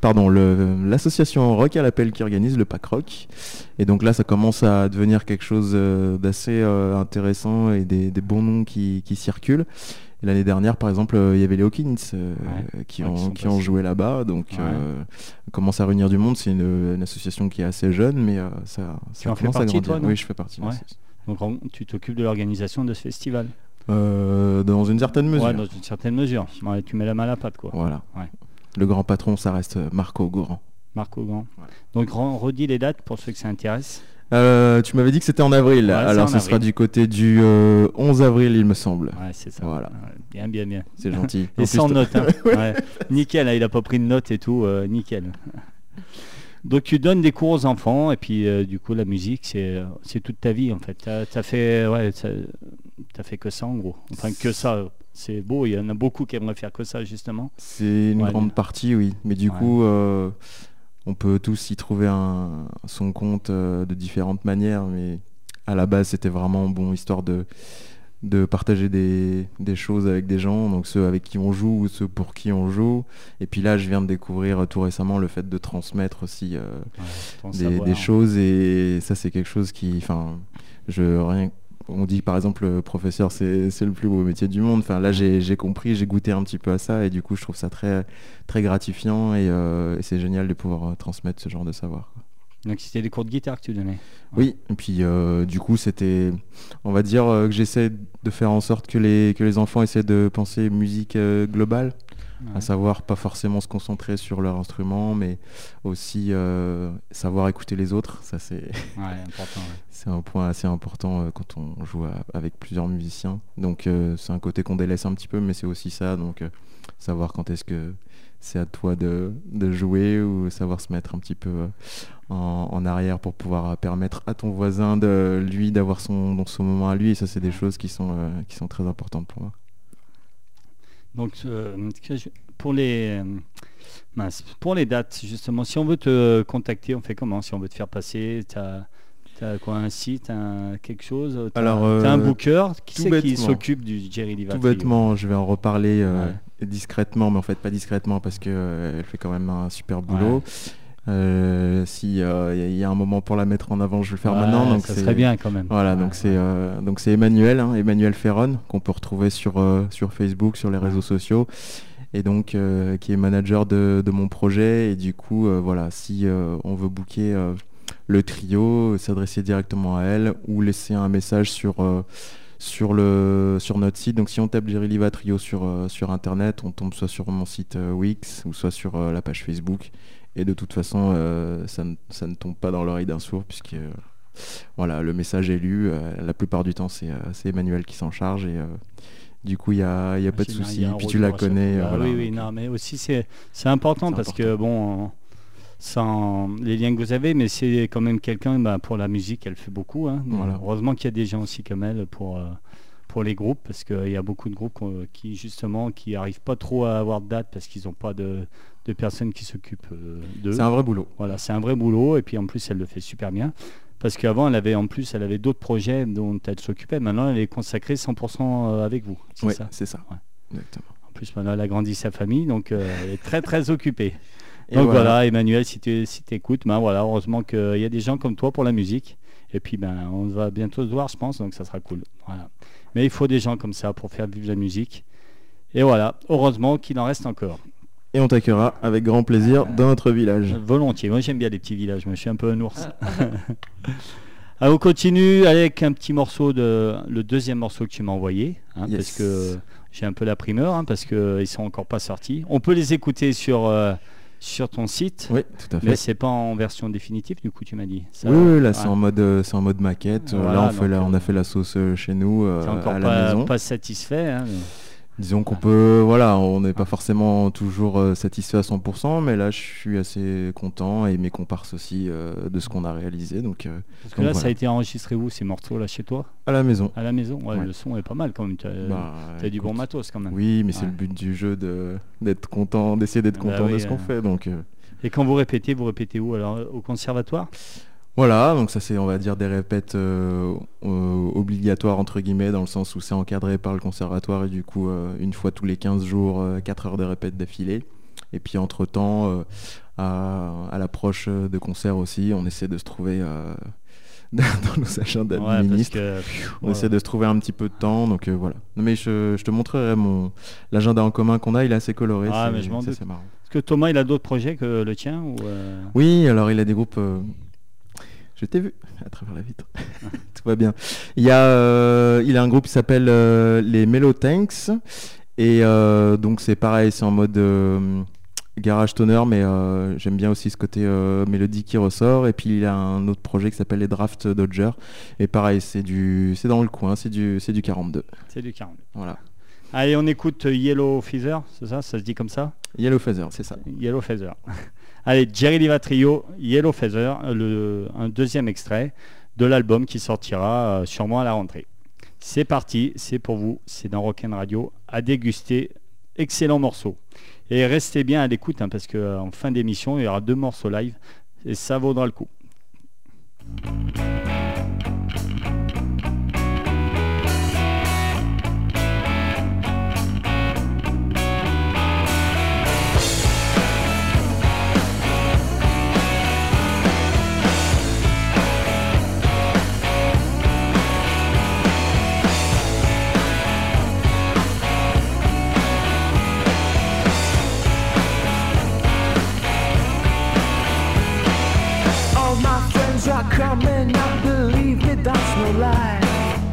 pardon, l'association Rock à l'appel qui organise le Pack Rock. Et donc là, ça commence à devenir quelque chose d'assez intéressant et des, des bons noms qui, qui circulent. Et L'année dernière, par exemple, euh, il y avait les Hawkins euh, Ouais. qui, Ouais, ont, qui joué là-bas. Donc, Ouais. euh, commence à réunir du monde. C'est une, une association qui est assez jeune, mais euh, ça, ça en fais commence à partie, grandir. toi, oui, je fais partie. Donc en- tu t'occupes de l'organisation de ce festival Euh, dans une certaine mesure. Ouais, dans une certaine mesure. Ouais, tu mets la main à la pâte, quoi. Voilà. Ouais. Le grand patron, ça reste Marco Goran. Marco. Ouais. Donc redis les dates pour ceux que ça intéresse. Euh, tu m'avais dit que c'était en avril. Ouais, Alors, ce sera du côté du euh, 11 avril, il me semble. Ouais, c'est ça. Voilà. Bien, bien, bien. C'est gentil. En Et sans t- note. hein. Ouais. Nickel, hein, il a pas pris de note et tout. euh, nickel. Donc tu donnes des cours aux enfants et puis euh, du coup la musique c'est euh, c'est toute ta vie en fait. T'as as fait ouais ça- t'as fait que ça en gros. Enfin que ça. C'est beau. Il y en a beaucoup qui aimeraient faire que ça justement. C'est une grande partie, oui. Mais du coup, euh, on peut tous y trouver un, son compte euh, de différentes manières. Mais à la base, c'était vraiment bon, histoire de, de partager des, des choses avec des gens, donc ceux avec qui on joue ou ceux pour qui on joue. Et puis là, je viens de découvrir euh, tout récemment le fait de transmettre aussi euh, ton des, savoir. des choses et ça c'est quelque chose qui enfin je rien on dit par exemple professeur c'est le plus beau métier du monde enfin là j'ai compris j'ai goûté un petit peu à ça et du coup je trouve ça très très gratifiant et, euh, et c'est génial de pouvoir euh, transmettre ce genre de savoir quoi. Donc c'était des cours de guitare que tu donnais. oui et puis euh, du coup c'était on va dire euh, que j'essaie de faire en sorte que les que les enfants essaient de penser musique globale Ouais. à savoir pas forcément se concentrer sur leur instrument mais aussi euh, savoir écouter les autres ça c'est Ouais, un point assez important euh, quand on joue à- avec plusieurs musiciens. Donc euh, c'est un côté qu'on délaisse un petit peu, mais c'est aussi ça. Donc savoir quand est-ce que c'est à toi de, de jouer ou savoir se mettre un petit peu en, en arrière pour pouvoir permettre à ton voisin de lui d'avoir son, son moment à lui. Et ça c'est des choses qui sont, qui sont très importantes pour moi. Donc euh, pour les euh, mince, pour les dates justement, si on veut te contacter, on fait comment? Si on veut te faire passer, t'as as quoi un site, un quelque chose? T'as- Alors, t'as un euh, booker? Qui c'est qui s'occupe du Jerry Liva Tout bêtement, je vais en reparler euh, discrètement, mais en fait pas discrètement parce que elle fait quand même un super boulot. Euh, si euh, il y a- il y, a un moment pour la mettre en avant, je vais le faire Ouais, maintenant. Donc ça c'est- serait bien quand même. Voilà, Ouais, donc c'est euh, donc c'est Emmanuel, hein, Emmanuel Ferron, qu'on peut retrouver sur euh, sur Facebook, sur les réseaux sociaux, et donc euh, qui est manager de, de mon projet. Et du coup, euh, voilà, si euh, on veut booker euh, le trio, s'adresser directement à elle ou laisser un message sur euh, sur le sur notre site. Donc si on tape Jerry Liva Trio sur euh, sur internet, on tombe soit sur mon site euh, Wix ou soit sur euh, la page Facebook. Et de toute façon, euh, ça, ne, ça ne tombe pas dans l'oreille d'un sourd puisque euh, voilà, le message est lu. euh, la plupart du temps, c'est Emmanuel qui s'en charge et du coup, il n'y a, y a pas de J'imagine, souci. Puis tu la connais. Ah voilà, oui, oui, donc, non, mais aussi c'est important parce que bon, sans les liens que vous avez, mais c'est quand même quelqu'un bah, pour la musique, elle fait beaucoup. hein. Voilà. Heureusement qu'il y a des gens aussi comme elle pour pour les groupes parce qu'il y a beaucoup de groupes qui justement qui arrivent pas trop à avoir de date parce qu'ils n'ont pas de, de personnes qui s'occupent euh, d'eux. C'est un vrai boulot. Voilà, c'est un vrai boulot et puis en plus elle le fait super bien. Parce qu'avant elle avait en plus elle avait d'autres projets dont elle s'occupait. Maintenant elle est consacrée 100% avec vous. C'est ça. c'est ça. Ouais. Exactement. En plus maintenant elle a grandi sa famille donc euh, elle est très très occupée. Et donc voilà. Emmanuel si tu si écoutes, ben voilà heureusement qu'il y a des gens comme toi pour la musique. Et puis ben on va bientôt se voir je pense donc ça sera cool. Voilà. Mais il faut des gens comme ça pour faire vivre la musique. Et voilà, heureusement qu'il en reste encore. Et on t'accueillera avec grand plaisir dans notre village. Volontiers. Moi, j'aime bien les petits villages. Moi, je suis un peu un ours. Ah, on continue avec un petit morceau de le deuxième morceau que tu m'as envoyé, hein, Yes. parce que j'ai un peu la primeur, hein, parce que ils sont encore pas sortis. On peut les écouter sur euh, sur ton site. Oui, tout à fait. Mais c'est pas en version définitive, du coup, tu m'as dit. Ça- oui, oui, là c'est en mode, euh, c'est en mode maquette. Euh, Voilà, là, on, fait euh, a fait la sauce euh, chez nous euh, encore à la pas, maison. pas satisfait. hein, mais- Disons qu'on peut, voilà, on n'est pas forcément toujours euh, satisfait à 100%, mais là je suis assez content et mes comparses aussi euh, de ce qu'on a réalisé. Donc euh, Parce que Donc là, ça a été enregistré où ces morceaux là chez toi? À la maison. À la maison Ouais, Ouais. Le son est pas mal quand même. T'as Bah, t'as du bon matos quand même. Oui, mais c'est le but du jeu de d'être content, d'essayer d'être Bah content de ce qu'on euh. fait. Donc Et quand vous répétez, vous répétez où Alors au conservatoire? Voilà, donc ça c'est on va dire des répètes euh, euh, obligatoires entre guillemets dans le sens où c'est encadré par le conservatoire et du coup euh, une fois tous les 15 jours, 4 heures de répète d'affilée. Et puis entre temps, à, à l'approche de concerts aussi, on essaie de se trouver dans nos agendas Ouais, ministres. que, On ouais. essaie de se trouver un petit peu de temps, donc voilà. Non, mais je, je te montrerai mon l'agenda en commun qu'on a, il est assez coloré. Ah, c'est- marrant. Est-ce que Thomas, il a d'autres projets que le tien ou Oui, alors il a des groupes. Je t'ai vu à travers la vitre. Tout va bien. Il y a, euh, il a un groupe qui s'appelle euh, les Mellow Tanks et euh, donc c'est pareil, c'est en mode garage toner, mais j'aime bien aussi ce côté mélodie qui ressort. Et puis il a un autre projet qui s'appelle les Draft Dodger et pareil, c'est du, c'est dans le coin, c'est du, c'est du 42. C'est du 40. Voilà. Allez, on écoute Yellow Feather, c'est ça? Ça se dit comme ça? Yellow Feather, c'est ça. Yellow Feather. Allez, Jerry Liva Trio, Yellow Feather, un deuxième extrait de l'album qui sortira euh, sûrement à la rentrée. C'est parti, c'est pour vous, c'est dans Rock'n Radio, à déguster, excellent morceau. Et restez bien à l'écoute, hein, parce qu'en fin d'émission, il y aura deux morceaux live, et ça vaudra le coup. Believe that's no lie.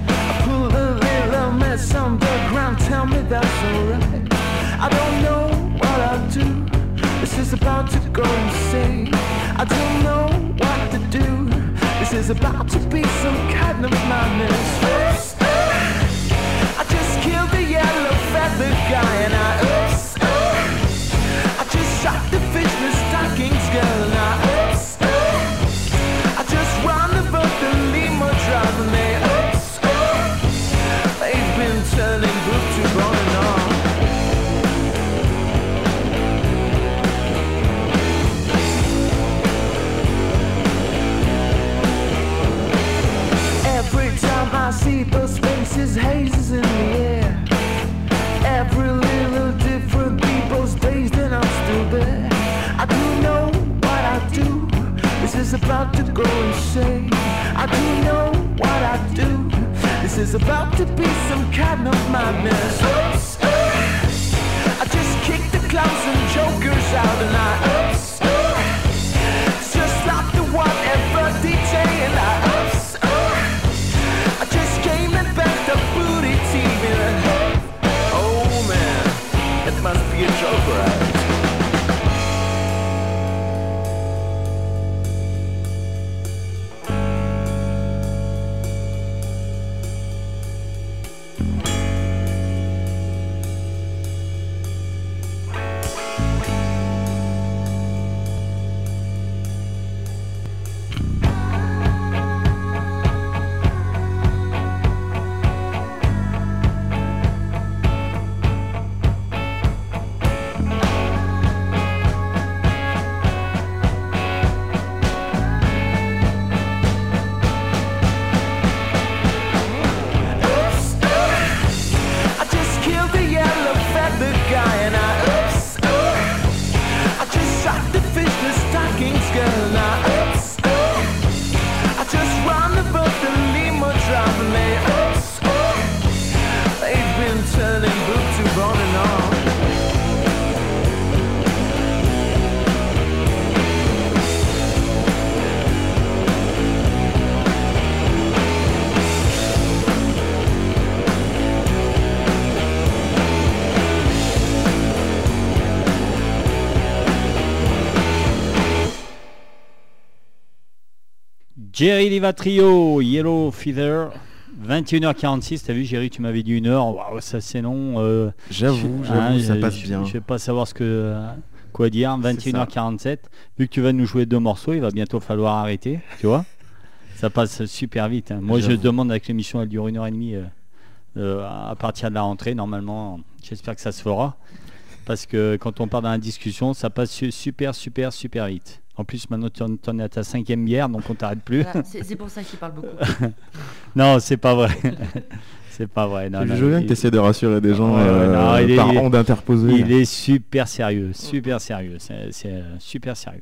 I pull a little mess tell me that's alright. I don't know what I'll do, this is about to go insane. I don't know what to do, this is about to be some kind of madness. I just killed the yellow feather guy and I about to go insane. I do know what I do. This is about to be some kind of madness. Oops. I just kicked the clowns and jokers out and I oops. Jerry Liva Trio, Yellow Feather, 21h46. T'as vu, Jerry, tu m'avais dit une heure. Waouh, ça c'est long. euh, J'avoue, hein, ça passe bien. Je vais pas savoir ce que quoi dire. 21h47. Vu que tu vas nous jouer deux morceaux, il va bientôt falloir arrêter. Tu vois Ça passe super vite. hein. Moi, je demande avec l'émission, elle dure une heure et demie. euh, euh, à partir de la rentrée, normalement, j'espère que ça se fera. Parce que quand on part dans la discussion, ça passe su- super, super, super vite. En plus, maintenant, tu en es à ta cinquième bière, donc on t'arrête plus. Voilà, c'est pour ça qu'il parle beaucoup. non, c'est pas vrai. c'est pas vrai. Non, non, je veux bien que tu essaies de rassurer des gens Ouais, euh, non, il est- par il est- onde interposée. Il est super sérieux, super sérieux, c'est euh, super sérieux.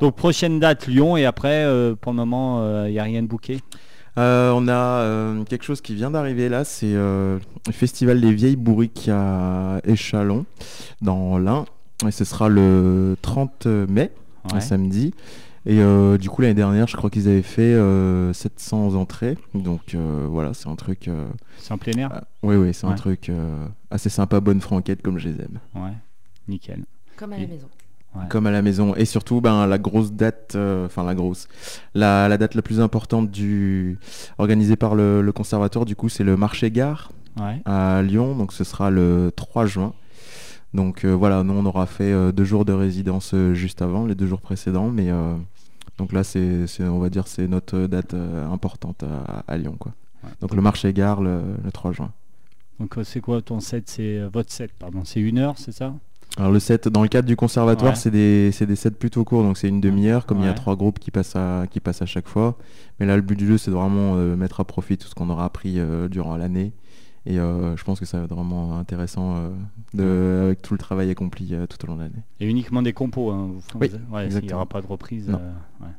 Donc prochaine date Lyon et après euh, pour le moment il n'y a rien de bouquet. Euh, on a euh, quelque chose qui vient d'arriver là, c'est euh, le festival des vieilles bourriques à Échalon, dans l'Ain. Et ce sera le 30 mai, un samedi. Et euh, du coup, l'année dernière, je crois qu'ils avaient fait euh, 700 entrées. Donc euh, voilà, c'est un truc. euh, C'est en plein air? ah, oui, oui, c'est un truc euh, assez sympa, bonne franquette comme je les aime. Ouais, nickel. Comme à la Et- maison. Ouais. Comme à la maison. Et surtout, ben, la grosse date, euh, enfin la grosse, la, la date la plus importante du organisée par le, le conservatoire, du coup, c'est le marché gare Ouais. à Lyon. Donc ce sera le 3 juin. Donc euh, voilà, nous on aura fait euh, deux jours de résidence euh, juste avant, les deux jours précédents, mais donc là c'est, on va dire, c'est notre date importante à, à Lyon, quoi. Ouais. Donc le marché gare le, le 3 juin. Donc c'est quoi ton set? C'est votre set, pardon. C'est une heure, c'est ça? Alors le set, dans le cadre du conservatoire, Ouais. c'est des, c'est des sets plutôt courts, donc c'est une demi-heure, comme il y a trois groupes qui passent, à, qui passent à chaque fois. Mais là, le but du jeu, c'est de vraiment euh, mettre à profit tout ce qu'on aura appris euh, durant l'année. Et euh, je pense que ça va être vraiment intéressant euh, de, avec tout le travail accompli euh, tout au long de l'année. Et uniquement des compos. Hein. Vous- Oui, vous- ouais, il n'y aura pas de reprise. Non. euh, ouais.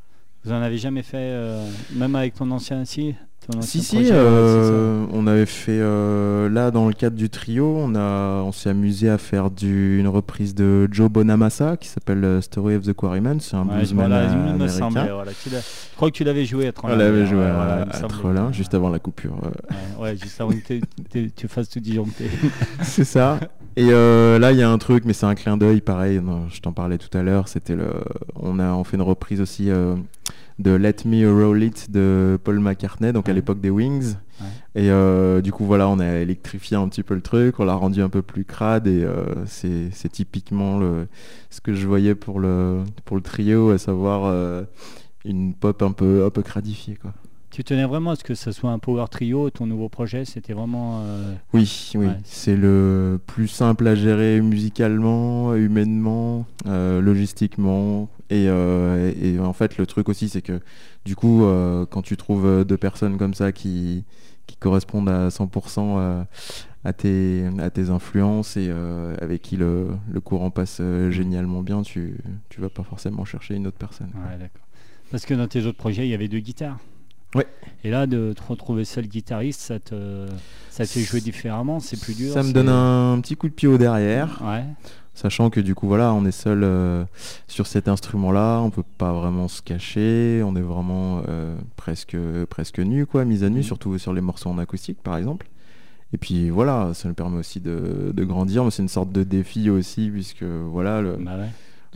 Vous en avez jamais fait, euh, même avec ton ancien si ton Si, ancien si, projet, euh, on avait fait euh, là dans le cadre du trio, on, a, on s'est amusé à faire du, une reprise de Joe Bonamassa qui s'appelle euh, Story of the Quarryman. C'est un Ouais, bluesman voilà, américain. semblait, voilà. Je crois que tu l'avais joué à On Trelin. l'avait joué à, à semblait. Trelin, juste avant la coupure. Ouais, ouais, juste avant que tu fasses tout disjoncter. c'est ça. Et euh, là, il y a un truc, mais c'est un clin d'œil, pareil. non, je t'en parlais tout à l'heure. C'était le, on a, on fait une reprise aussi euh, de Let Me Roll It de Paul McCartney, donc à l'époque des Wings. Ouais. Et euh, du coup, voilà, on a électrifié un petit peu le truc, on l'a rendu un peu plus crade, et c'est, c'est typiquement le, ce que je voyais pour le, pour le trio, à savoir une pop un peu, un peu cradifiée, quoi. Tu tenais vraiment à ce que ce soit un power trio, ton nouveau projet, c'était vraiment... euh, Oui, oui, Ouais. c'est le plus simple à gérer musicalement, humainement, euh, logistiquement. Et, euh, et- et en fait, le truc aussi, c'est que du coup, quand tu trouves deux personnes comme ça qui, qui correspondent à 100% à, tes, à tes influences et avec qui le, le courant passe génialement bien, tu, tu vas pas forcément chercher une autre personne. Ouais, d'accord. Parce que dans tes autres projets, il y avait deux guitares. Ouais. Et là, de te retrouver seul guitariste, ça te, ça te fait jouer différemment, c'est plus dur. Ça me donne un petit coup de pied au derrière. Ouais. Sachant que du coup voilà, on est seul euh, sur cet instrument-là, on peut pas vraiment se cacher, on est vraiment euh, presque presque nu quoi, mise à nu, Mhm. surtout sur les morceaux en acoustique par exemple. Et puis voilà, ça nous permet aussi de, de grandir, mais c'est une sorte de défi aussi puisque voilà, le- Bah ouais.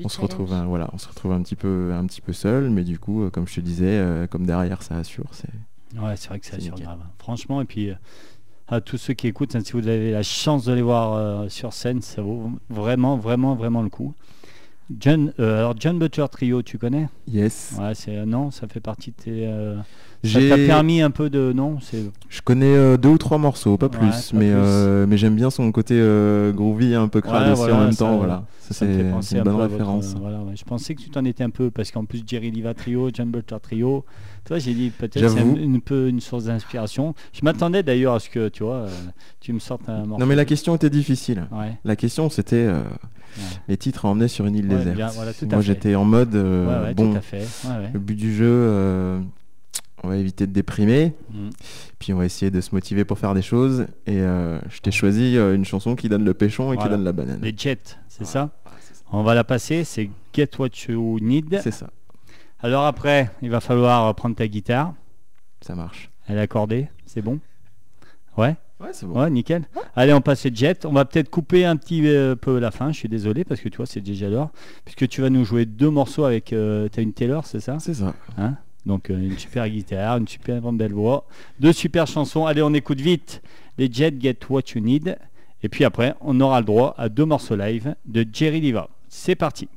On se retrouve un, voilà, on se retrouve un petit peu un petit peu seul, mais du coup euh, comme je te disais, euh, comme derrière ça assure, c'est Ouais, c'est vrai que ça C'est assure grave. Franchement, et puis euh, à tous ceux qui écoutent, hein, si vous avez la chance de les voir euh, sur scène, ça vaut vraiment, vraiment, vraiment le coup. John, euh, alors John Butcher Trio, tu connais? Yes. Ouais, c'est non, ça fait partie de tes. euh, ça t'a permis un peu de non, c'est Je connais euh, deux ou trois morceaux, pas Ouais, plus, pas mais, plus. euh, mais j'aime bien son côté euh, groovy, un peu crade Ouais, aussi voilà, en même ça- temps. Voilà. Ça, Ça c'est c'est une un bonne votre, référence. euh, voilà, ouais. Je pensais que tu t'en étais un peu parce qu'en plus Jerry Liva Trio, John Butler Trio, toi j'ai dit peut-être c'est un, une peu une source d'inspiration. Je m'attendais d'ailleurs à ce que tu vois, euh, tu me sortes un morceau. Non mais la question était difficile. La question c'était euh, les titres à emmener sur une île déserte. bien, voilà, Moi j'étais en mode euh, bon, tout à fait. Le but du jeu, euh, on va éviter de déprimer, Mm. puis on va essayer de se motiver pour faire des choses. Et euh, je t'ai choisi euh, une chanson qui donne le péchon et qui donne la banane. Les Jets, c'est Voilà. ça On va la passer, c'est Get What You Need. C'est ça, Alors après, il va falloir prendre ta guitare, ça marche. elle est accordée, c'est bon? Ouais Ouais, c'est bon. Ouais, nickel. Allez, on passe les Jets. On va peut-être couper un petit euh, peu la fin. Je suis désolé parce que tu vois, c'est déjà l'heure. Puisque tu vas nous jouer deux morceaux avec. Euh, T'as une Taylor, c'est ça? C'est ça. Hein? Donc euh, une super guitare, une super belle voix, deux super chansons. Allez, on écoute vite les Jets Get What You Need. Et puis après, on aura le droit à deux morceaux live de Jerry Diva. C'est parti.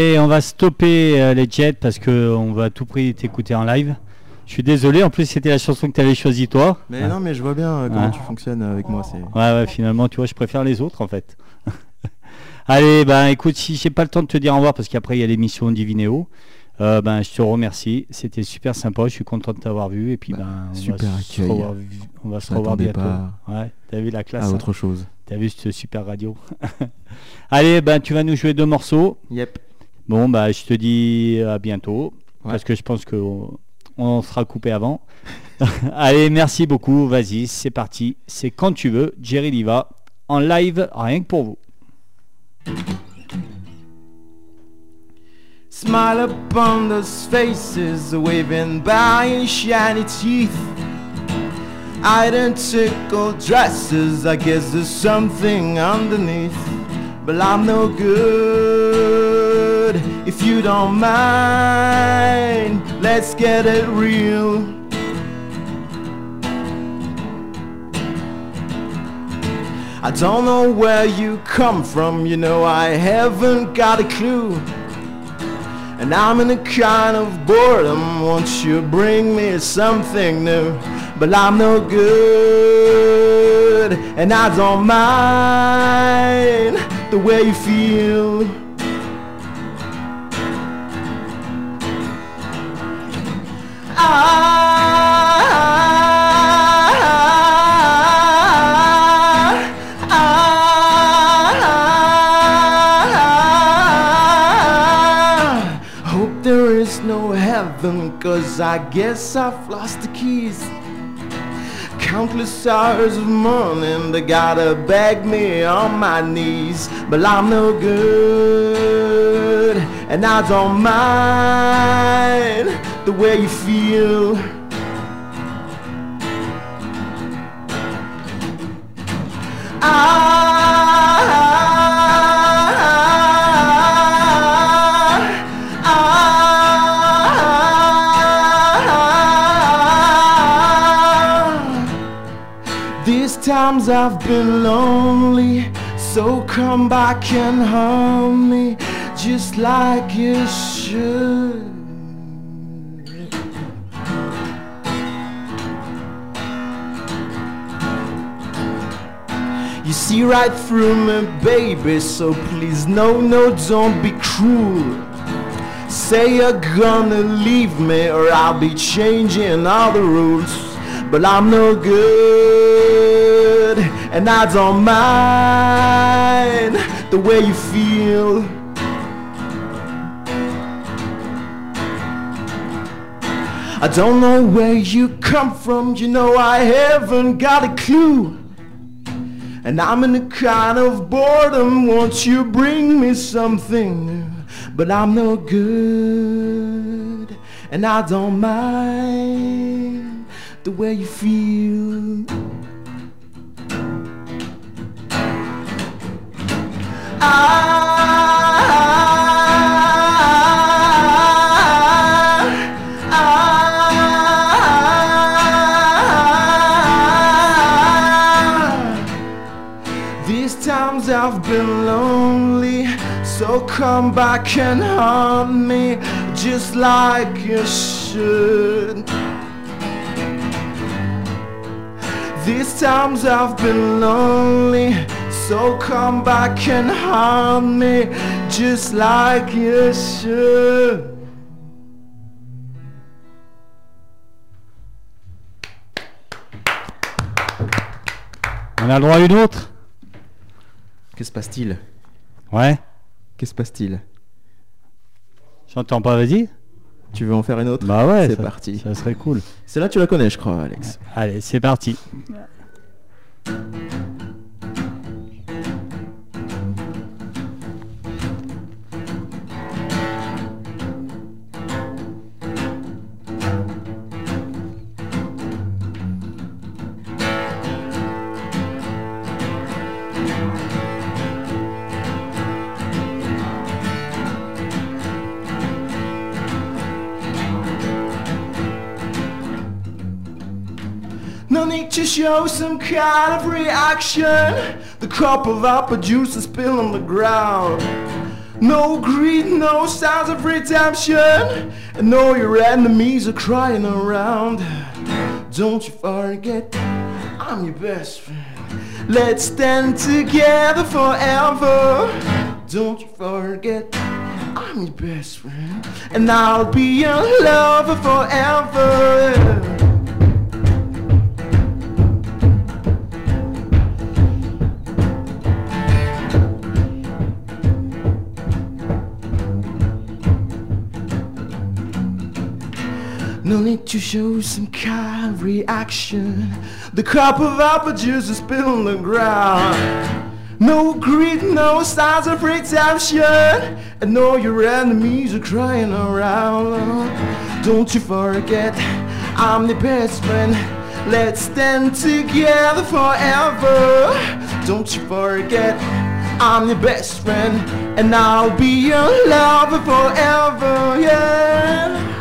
Allez, on va stopper euh, les Jets parce que on va à tout prix t'écouter en live. Je suis désolé, en plus c'était la chanson que tu avais choisie toi. Mais Ouais. non, mais je vois bien euh, comment Ouais. tu fonctionnes avec moi. Ouais, ouais, finalement, tu vois, je préfère les autres en fait. Allez, ben écoute, si j'ai pas le temps de te dire au revoir parce qu'après il y a l'émission Divinéo, euh, ben je te remercie. C'était super sympa, je suis content de t'avoir vu et puis Bah, ben on super va se revoir, on va se revoir bientôt. pas Ouais, t'as vu la classe, à hein autre chose. t'as vu cette super radio. Allez, ben tu vas nous jouer deux morceaux. Yep. Bon, bah je te dis à bientôt Ouais. parce que je pense que on, on sera coupé avant. Allez, merci beaucoup. Vas-y, c'est parti. C'est quand tu veux. Jerry Liva en live, rien que pour vous. Smile upon those faces, waving by in shiny teeth. Identical dresses, I guess there's something underneath. But I'm no good if you don't mind. Let's get it real. I don't know where you come from, you know, I haven't got a clue. And I'm in a kind of boredom. Won't you bring me something new? But I'm no good, and I don't mind the way you feel. I hope there is no heaven, cause I guess I've lost the keys. Countless hours of mourning, they gotta beg me on my knees. But I'm no good, and I don't mind the way you feel. These times I've been lonely So come back and hum me Just like you should You see right through me, baby, so please, no, no, don't be cruel. Say you're gonna leave me, or I'll be changing all the rules. But I'm no good, and I don't mind the way you feel. I don't know where you come from, you know I haven't got a clue. And I'm in a kind of boredom, won't you bring me something? But I'm no good, and I don't mind the way you feel. These times I've been lonely, so come back and haunt me just like you should. These times I've been lonely, so come back and haunt me just like you should. On a le droit à une autre? Que se passe-t-il? Ouais. Que se passe-t-il? J'entends pas, vas-y. Tu veux en faire une autre Bah ouais. C'est parti. Ça serait cool. Celle-là, tu la connais, je crois, Alex. Allez, c'est parti. No need to show some kind of reaction. The cup of apple juice is spilled on the ground. No greed, no signs of redemption. And no, your enemies are crying around. Don't you forget, I'm your best friend. Let's stand together forever. Don't you forget, I'm your best friend. And I'll be your lover forever. No need to show some kind of reaction. The cup of apple juice is spilled on the ground. No greed, no signs of redemption. And all your enemies are crying around. Don't you forget, I'm the best friend. Let's stand together forever. Don't you forget, I'm your best friend. And I'll be your lover forever, yeah.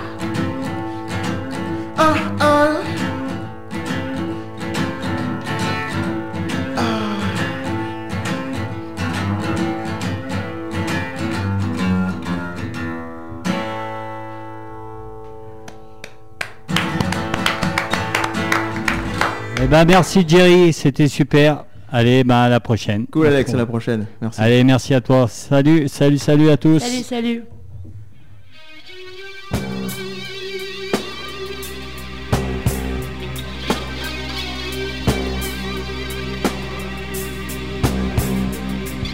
Eh ben merci Jerry, c'était super. Allez, ben à la prochaine. Cool Alex, à la prochaine. Merci. Allez, merci à toi. Salut, salut, salut à tous. Salut, salut.